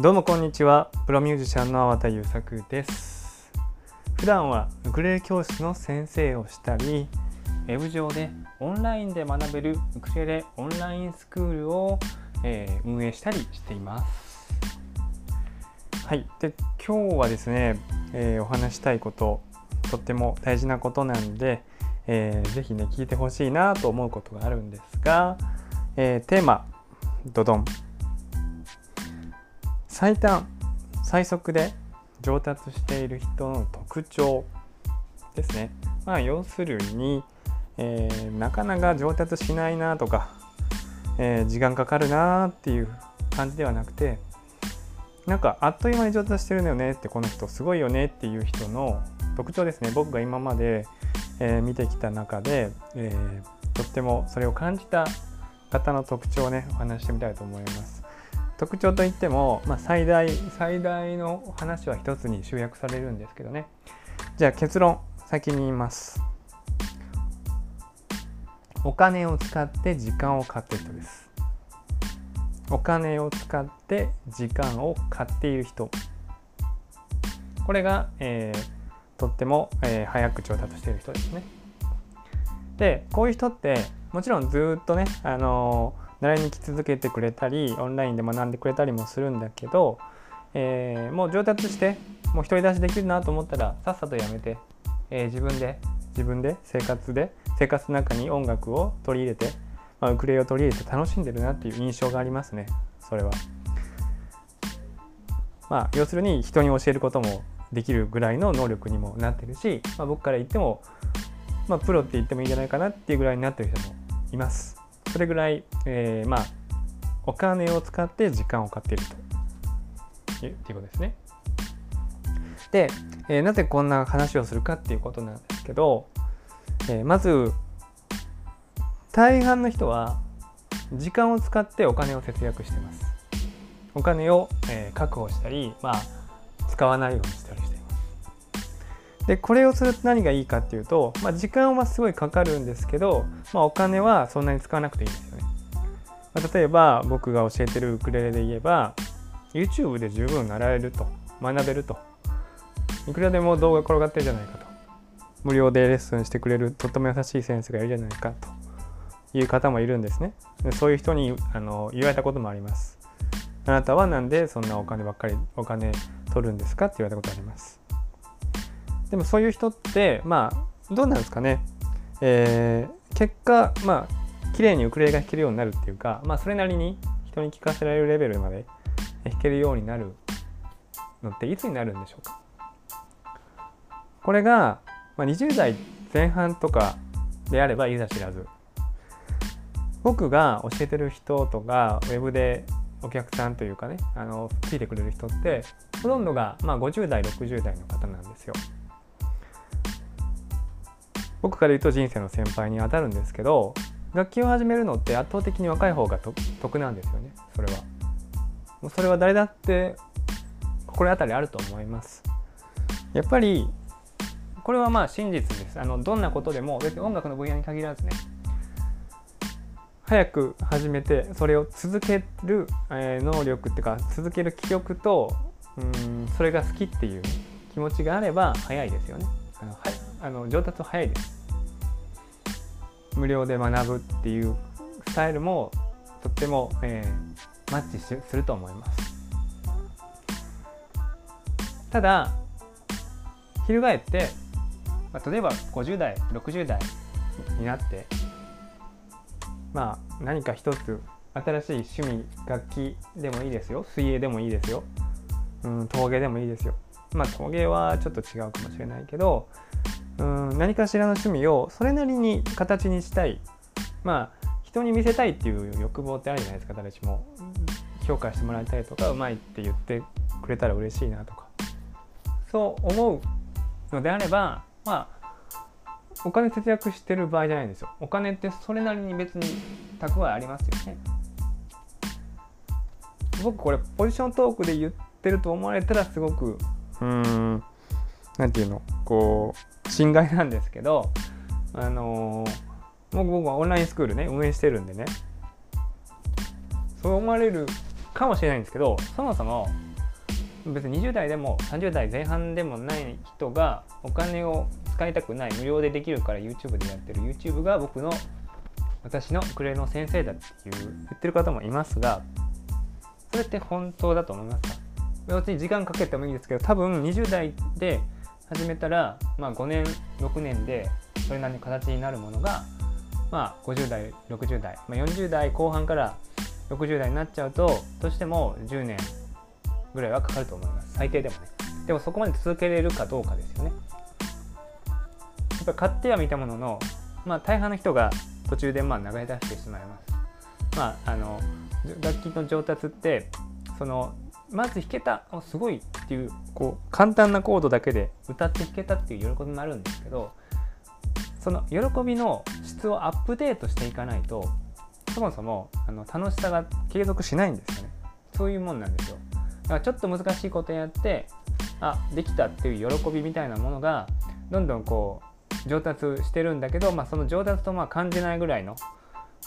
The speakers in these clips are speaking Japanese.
どうもこんにちは。プロミュージシャンの粟田優作です。普段はウクレレ教室の先生をしたりウェブ上でオンラインで学べるウクレレオンラインスクールを、えー、運営したりしています。はい。で今日はですね、えー、お話したいこととっても大事なことなんで、えー、ぜひね聞いてほしいなと思うことがあるんですが、えー、テーマドドン。最短最速で上達している人の特徴ですね。まあ、要するに、えー、なかなか上達しないなとか、えー、時間かかるなっていう感じではなくてなんかあっという間に上達してるんだよねってこの人すごいよねっていう人の特徴ですね僕が今まで、えー、見てきた中で、えとってもそれを感じた方の特徴をねお話してみたいと思います。特徴といっても、まあ、最大最大の話は一つに集約されるんですけどね。じゃあ結論先に言います。お金を使って時間を買っている人です。お金を使って時間を買っている人。これが、えー、とっても、えー、早く調達している人ですね。でこういう人ってもちろんずっとね、あのー習いに来続けてくれたりオンラインで学んでくれたりもするんだけど、えー、もう上達してもう独り出しできるなと思ったらさっさとやめて、えー、自分で自分で生活で生活の中に音楽を取り入れて、まあ、ウクレレを取り入れて楽しんでるなっていう印象がありますねそれは。まあ要するに人に教えることもできるぐらいの能力にもなってるし、まあ、僕から言っても、まあ、プロって言ってもいいんじゃないかなっていうぐらいになってる人もいます。それぐらい、えー、まあお金を使って時間を買っているということですね。で、えー、なぜこんな話をするかっていうことなんですけど、えー、まず大半の人は時間を使ってお金を節約してます。お金を、えー、確保したり、まあ、使わないようにしたり。でこれをすると何がいいかっていうと、まあ、時間はすごいかかるんですけど、まあ、お金はそんなに使わなくていいんですよね。まあ、例えば僕が教えてるウクレレで言えば YouTube で十分習えると学べると。いくらでも動画転がってるじゃないかと。無料でレッスンしてくれるとっても優しい先生がいるじゃないかと。いう方もいるんですね。でそういう人にあの言われたこともあります。あなたは何でそんなお金ばっかりお金取るんですか？って言われたことあります。でもそういう人ってまあどうなんですかね、えー、結果まあ綺麗にウクレレが弾けるようになるっていうか、まあ、それなりに人に聴かせられるレベルまで弾けるようになるのっていつになるんでしょうか。これが、まあ、20代前半とかであればいざ知らず。僕が教えてる人とかウェブでお客さんというかねあのついてくれる人ってほとんどが、まあ、50代60代の方なんですよ。僕から言うと人生の先輩に当たるんですけど楽器を始めるのって圧倒的に若い方が得なんですよね。それは。もうそれは誰だって心当たりあると思います。やっぱりこれはまあ真実です。あのどんなことでも別に音楽の分野に限らずね。早く始めてそれを続ける、え能力っていうか続ける気力とうんそれが好きっていう気持ちがあれば早いですよね。あのはいあの上達早いです。無料で学ぶっていうスタイルもとっても、えー、マッチすると思います。ただ翻って、まあ、例えば50代60代になってまあ何か一つ新しい趣味楽器でもいいですよ。水泳でもいいですよ、うん、陶芸でもいいですよ。まあ陶芸はちょっと違うかもしれないけどうん何かしらの趣味をそれなりに形にしたい。まあ人に見せたいっていう欲望ってあるじゃないですか誰しも。評価してもらいたいとかうまいって言ってくれたら嬉しいなとか。そう思うのであればまあお金節約してる場合じゃないんですよ。お金ってそれなりに別に蓄えありますよね。僕これポジショントークで言ってると思われたらすごくうん何て言うの？こう侵害なんですけどあの僕僕はオンラインスクールね運営してるんでね。そう思われるかもしれないんですけどそもそも別に20代でも30代前半でもない人がお金を使いたくない無料でできるから YouTube でやってる。YouTube が僕の私のウクレの先生だっていう言ってる方もいますがそれって本当だと思いますか？別に時間かけてもいいですけど多分20代で始めたら、まあ、5年6年でそれなりに形になるものが、まあ、50代60代、まあ、40代後半から60代になっちゃうとどうしても10年ぐらいはかかると思います。最低でもね。でもそこまで続けれるかどうかですよね。やっぱ買ってはみたものの、まあ、大半の人が途中でまあ流れ出してしまいます。まああの楽器の上達ってそのまず弾けたすごいっていうこう簡単なコードだけで歌って弾けたっていう喜びもあるんですけどその喜びの質をアップデートしていかないとそもそもあの楽しさが継続しないんですよね。そういうもんなんですよ。だからちょっと難しいことやってあできたっていう喜びみたいなものがどんどんこう上達してるんだけど、まあ、その上達とまあ感じないぐらいの、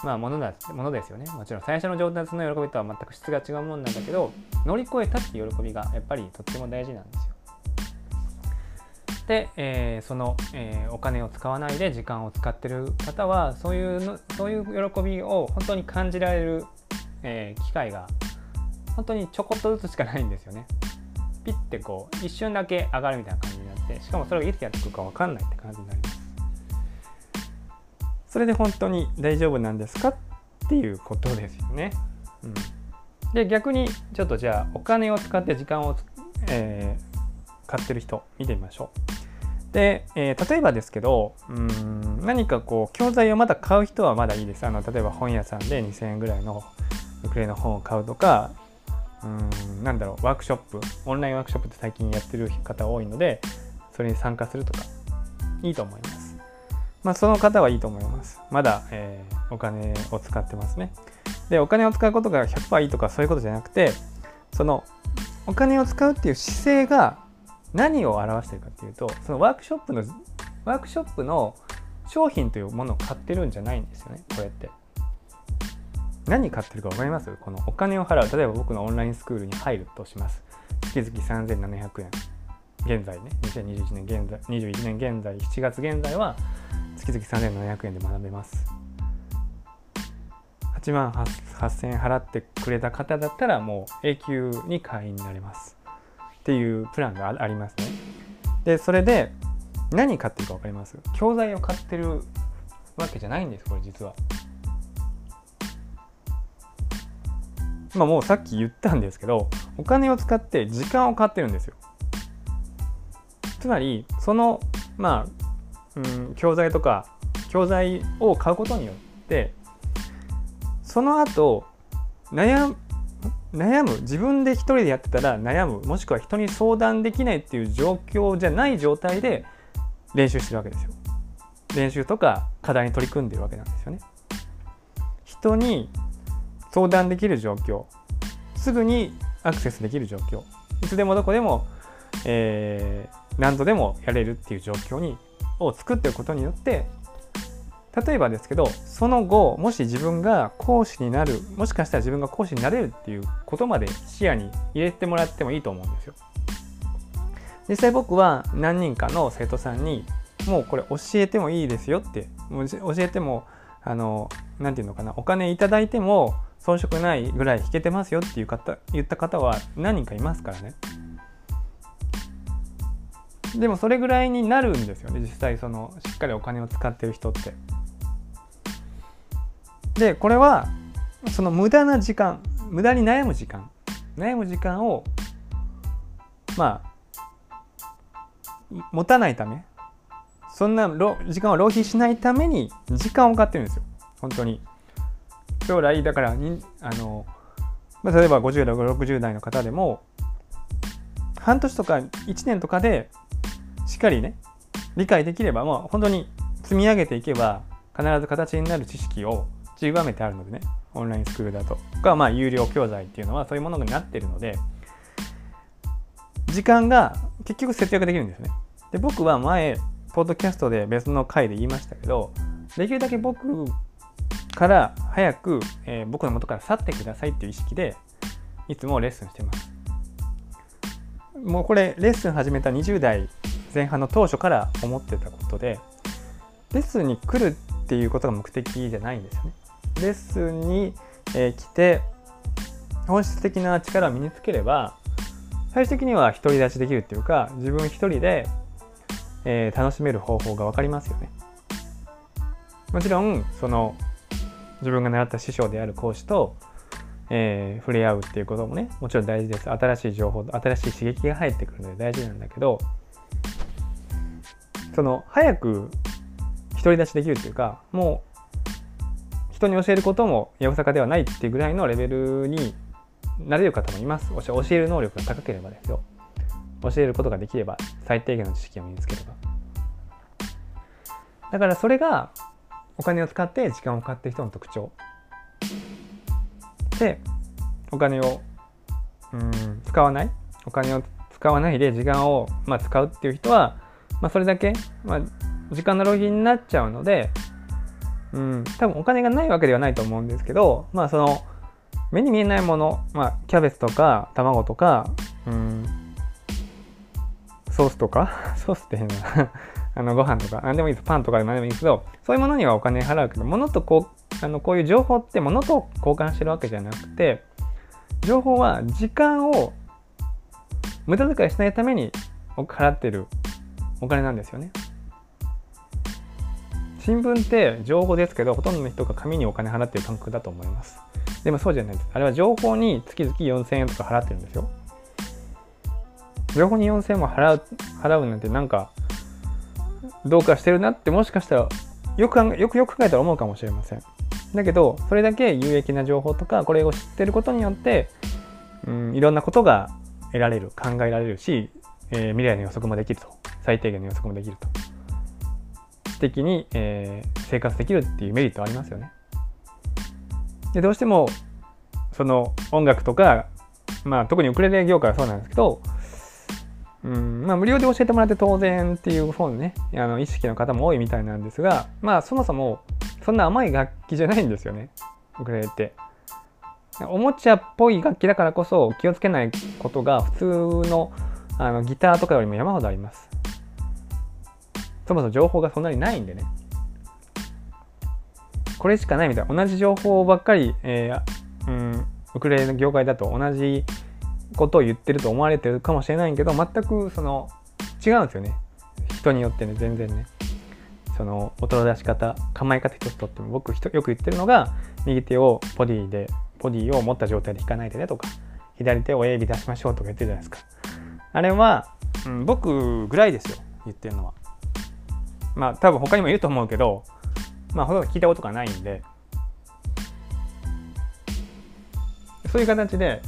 まあ、ものだものですよねもちろん最初の上達の喜びとは全く質が違うもんなんだけど乗り越えたっていう喜びがやっぱりとっても大事なんですよで、えー、その、えー、お金を使わないで時間を使ってる方はそういうのそういう喜びを本当に感じられる、えー、機会が本当にちょこっとずつしかないんですよね。ピッてこう一瞬だけ上がるみたいな感じになってしかもそれがいつやってくるか分かんないって感じになり。それで本当に大丈夫なんですかっていうことですよね。うん、で逆にちょっとじゃあお金を使って時間を、えー買ってる人見てみましょう。で、えー、例えばですけどうん何かこう教材をまだ買う人はまだいいです。あの例えば本屋さんで2000円ぐらいのウクレレの本を買うとかうんなんだろうワークショップオンラインワークショップって最近やってる方多いのでそれに参加するとかいいと思います。まあ、その方はいいと思います。まだ、えー、お金を使ってますね。で、お金を使うことが100%いいとかそういうことじゃなくて、そのお金を使うっていう姿勢が何を表してるかっていうとそのワークショップのワークショップの商品というものを買ってるんじゃないんですよねこれって。何買ってるか分かります？このお金を払う。例えば僕のオンラインスクールに入るとします。月々3700円現在ね2021年現在21年現在7月現在は月々3700円で学べます8万8000円払ってくれた方だったらもう永久に会員になれますっていうプランがありますね。でそれで何買ってるか分かります？教材を買ってるわけじゃないんですこれ実は。まあもうさっき言ったんですけどお金を使って時間を買ってるんですよ。つまりそのまあ、うん、教材とか教材を買うことによってその後悩悩む自分で一人でやってたら悩むもしくは人に相談できないっていう状況じゃない状態で練習してるわけですよ。練習とか課題に取り組んでるわけなんですよね。人に相談できる状況すぐにアクセスできる状況いつでもどこでも、えー、何度でもやれるっていう状況にを作っておくことによって例えばですけどその後もし自分が講師になるもしかしたら自分が講師になれるっていうことまで視野に入れてもらってもいいと思うんですよ。実際僕は何人かの生徒さんにもうこれ教えてもいいですよって教えてもあの何て言うのかなお金いただいても遜色ないぐらい弾けてますよっていう方言った方は何人かいますからね。でもそれぐらいになるんですよね実際そのしっかりお金を使ってる人って。でこれはその無駄な時間無駄に悩む時間悩む時間をまあ持たないためそんな時間を浪費しないために時間を買ってるんですよ本当に将来だからにあの、まあ、例えば50代60代の方でも半年とか1年とかでしっかりね理解できればもう本当に積み上げていけば必ず形になる知識を散りばめてあるのでねオンラインスクールだとかまあ有料教材っていうのはそういうものになってるので時間が結局節約できるんですね。で僕は前ポッドキャストで別の回で言いましたけどできるだけ僕から早く、えー、僕の元から去ってくださいっていう意識でいつもレッスンしてます。もうこれレッスン始めた20代前半の当初から思ってたことでレッスンに来るっていうことが目的じゃないんですよね。レッスンに、えー、来て本質的な力を身につければ最終的には独り立ちできるっていうか自分一人で、えー、楽しめる方法が分かりますよね。もちろんその自分が習った師匠である講師と、えー、触れ合うっていうこともねもちろん大事です新しい情報新しい刺激が入ってくるので大事なんだけどその早く独り立ちできるっていうかもう人に教えることもやぶさかではないっていうぐらいのレベルになれる方もいます。教える能力が高ければですよ。教えることができれば最低限の知識を身につければ。だからそれがお金を使って時間を買って人の特徴。でお金をうん使わない。お金を使わないで時間を、まあ、使うっていう人は、まあ、それだけ、まあ、時間の浪費になっちゃうので、うん、多分お金がないわけではないと思うんですけどまあその目に見えないもの、まあ、キャベツとか卵とか、うん、ソースとか ソースって変な。あのご飯とか何でもいいです。パンとかでも何でもいいですけどそういうものにはお金払うけど物とこうあのこういう情報って物と交換してるわけじゃなくて情報は時間を無駄遣いしないために払ってる。お金なんですよね。新聞って情報ですけどほとんどの人が紙にお金払ってる感覚だと思います。でもそうじゃないです。あれは情報に月々4000円とか払ってるんですよ。情報に4000円も払う払うなんてなんかどうかしてるなってもしかしたらよくよくよく考えたら思うかもしれません。だけどそれだけ有益な情報とかこれを知ってることによって、うん、いろんなことが得られる考えられるし、えー、未来の予測もできると最低限の予測もできると知的に、えー、生活できるっていうメリットありますよね。でどうしてもその音楽とか、まあ、特にウクレレ業界はそうなんですけどうんまあ、無料で教えてもらって当然っていう方のねあの意識の方も多いみたいなんですがまあそもそもそんな甘い楽器じゃないんですよねウクレレって。おもちゃっぽい楽器だからこそ気をつけないことが普通のあのギターとかよりも山ほどあります。そもそも情報がそんなにないんでね。これしかないみたいな。同じ情報ばっかり、えー、うん、ウクレレの業界だと同じことを言ってると思われてるかもしれないけど全くその違うんですよね。人によってね全然ね。その音の出し方構え方一つとっても僕よく言ってるのが右手をボディでボディを持った状態で弾かないでねとか左手を親指出しましょうとか言ってるじゃないですか。あれは、うん、僕ぐらいですよ言ってるのは。まあ多分他にもいると思うけどまあほとんど聞いたことがないんでそういう形で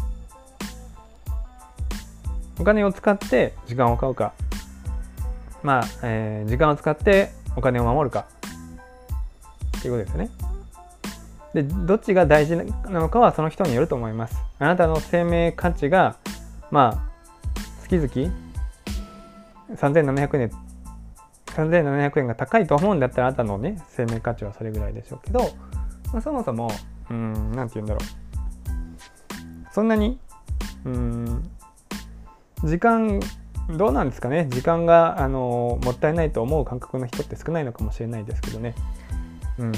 お金を使って時間を買うかまあ、えー、時間を使ってお金を守るかっていうことですよね。でどっちが大事なのかはその人によると思います。あなたの生命価値がまあ月々3700円3700円が高いと思うんだったらあなたのね生命価値はそれぐらいでしょうけど、まあ、そもそもうん何て言うんだろう。そんなにうん時間どうなんですかね。時間があのもったいないと思う感覚の人って少ないのかもしれないですけどね、うん、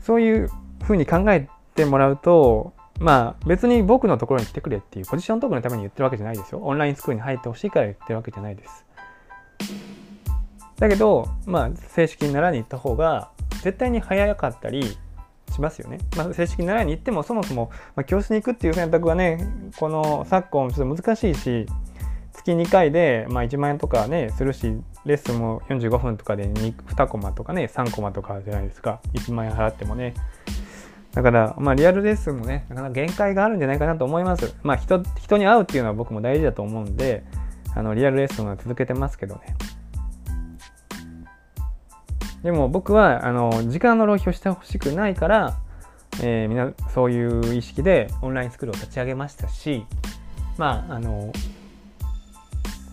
そういうふうに考えてもらうとまあ別に僕のところに来てくれっていうポジショントークのために言ってるわけじゃないですよ。オンラインスクールに入ってほしいから言ってるわけじゃないです。だけどまあ正式に習いに行った方が絶対に早かったりしますよね。まあ、正式に習いに行ってもそもそも、まあ、教室に行くっていう選択はねこの昨今ちょっと難しいし月2回で、まあ、1万円とかねするしレッスンも45分とかで 2, 2コマとかね3コマとかじゃないですか。1万円払ってもね。だから、まあ、リアルレッスンもねなかなか限界があるんじゃないかなと思います。まあ人人に会うっていうのは僕も大事だと思うんであのリアルレッスンは続けてますけどね。でも僕はあの時間の浪費をしてほしくないから、えー、みんなそういう意識でオンラインスクールを立ち上げましたしまああの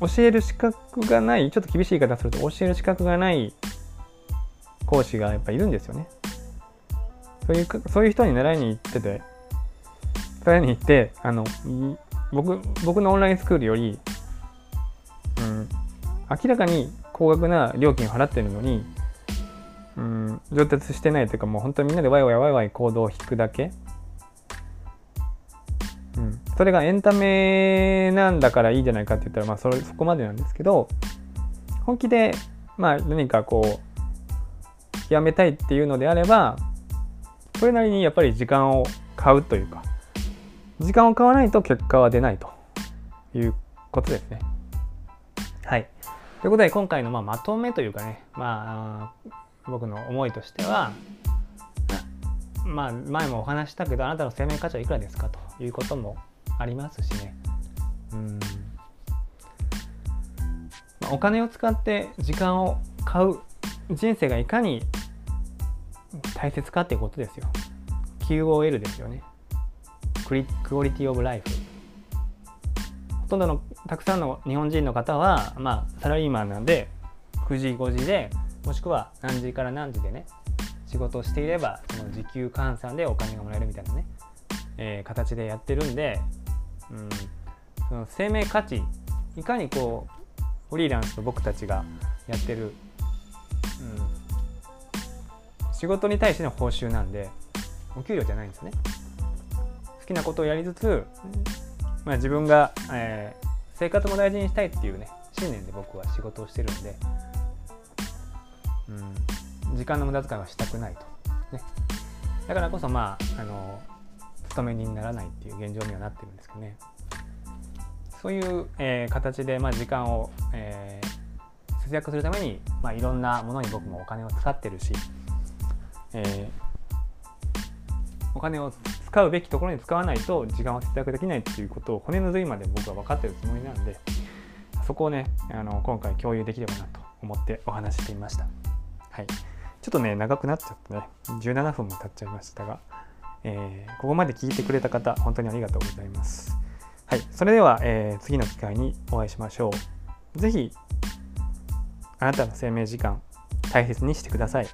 教える資格がないちょっと厳しい言い方すると教える資格がない講師がやっぱいるんですよね。そういうそういう人に習いに行ってて習いに行ってあの僕僕のオンラインスクールよりうん明らかに高額な料金を払ってるのにうん上達してないというかもう本当にみんなでワイワイワイワイ行動を引くだけ、うん、それがエンタメなんだからいいじゃないかって言ったらまあそれそこまでなんですけど本気でまあ何かこうやめたいっていうのであればそれなりにやっぱり時間を買うというか時間を買わないと結果は出ないということですね。はい。ということで今回のままとめというかね、まあ、僕の思いとしては、まあ、前もお話したけどあなたの生命価値はいくらですかということもありますしね。うん、お金を使って時間を買う人生がいかに大切かっていうことですよ。QOL ですよね。クオリティオブライフ。ほとんどのたくさんの日本人の方は、まあ、サラリーマンなんで9時5時でもしくは何時から何時でね仕事をしていればその時給換算でお金がもらえるみたいなね、えー、形でやってるんで、うん、その生命価値いかにこうフリーランスと僕たちがやってる、うん、仕事に対しての報酬なんでお給料じゃないんですね。好きなことをやりつつまあ、自分が、えー、生活も大事にしたいっていうね信念で僕は仕事をしてるんで、うん、時間の無駄遣いはしたくないと、ね、だからこそまああの勤め人にならないっていう現状にはなってるんですけどね。そういう、えー、形で、まあ、時間を、えー、節約するために、まあ、いろんなものに僕もお金を使ってるし、えー、お金を使うべきところに使わないと時間を節約できないっていうことを骨の髄まで僕は分かってるつもりなんでそこをねあの今回共有できればなと思ってお話してみました。はい、ちょっとね長くなっちゃってね17分も経っちゃいましたが、えー、ここまで聞いてくれた方本当にありがとうございます。はい、それでは、えー、次の機会にお会いしましょう。是非あなたの生命時間大切にしてください。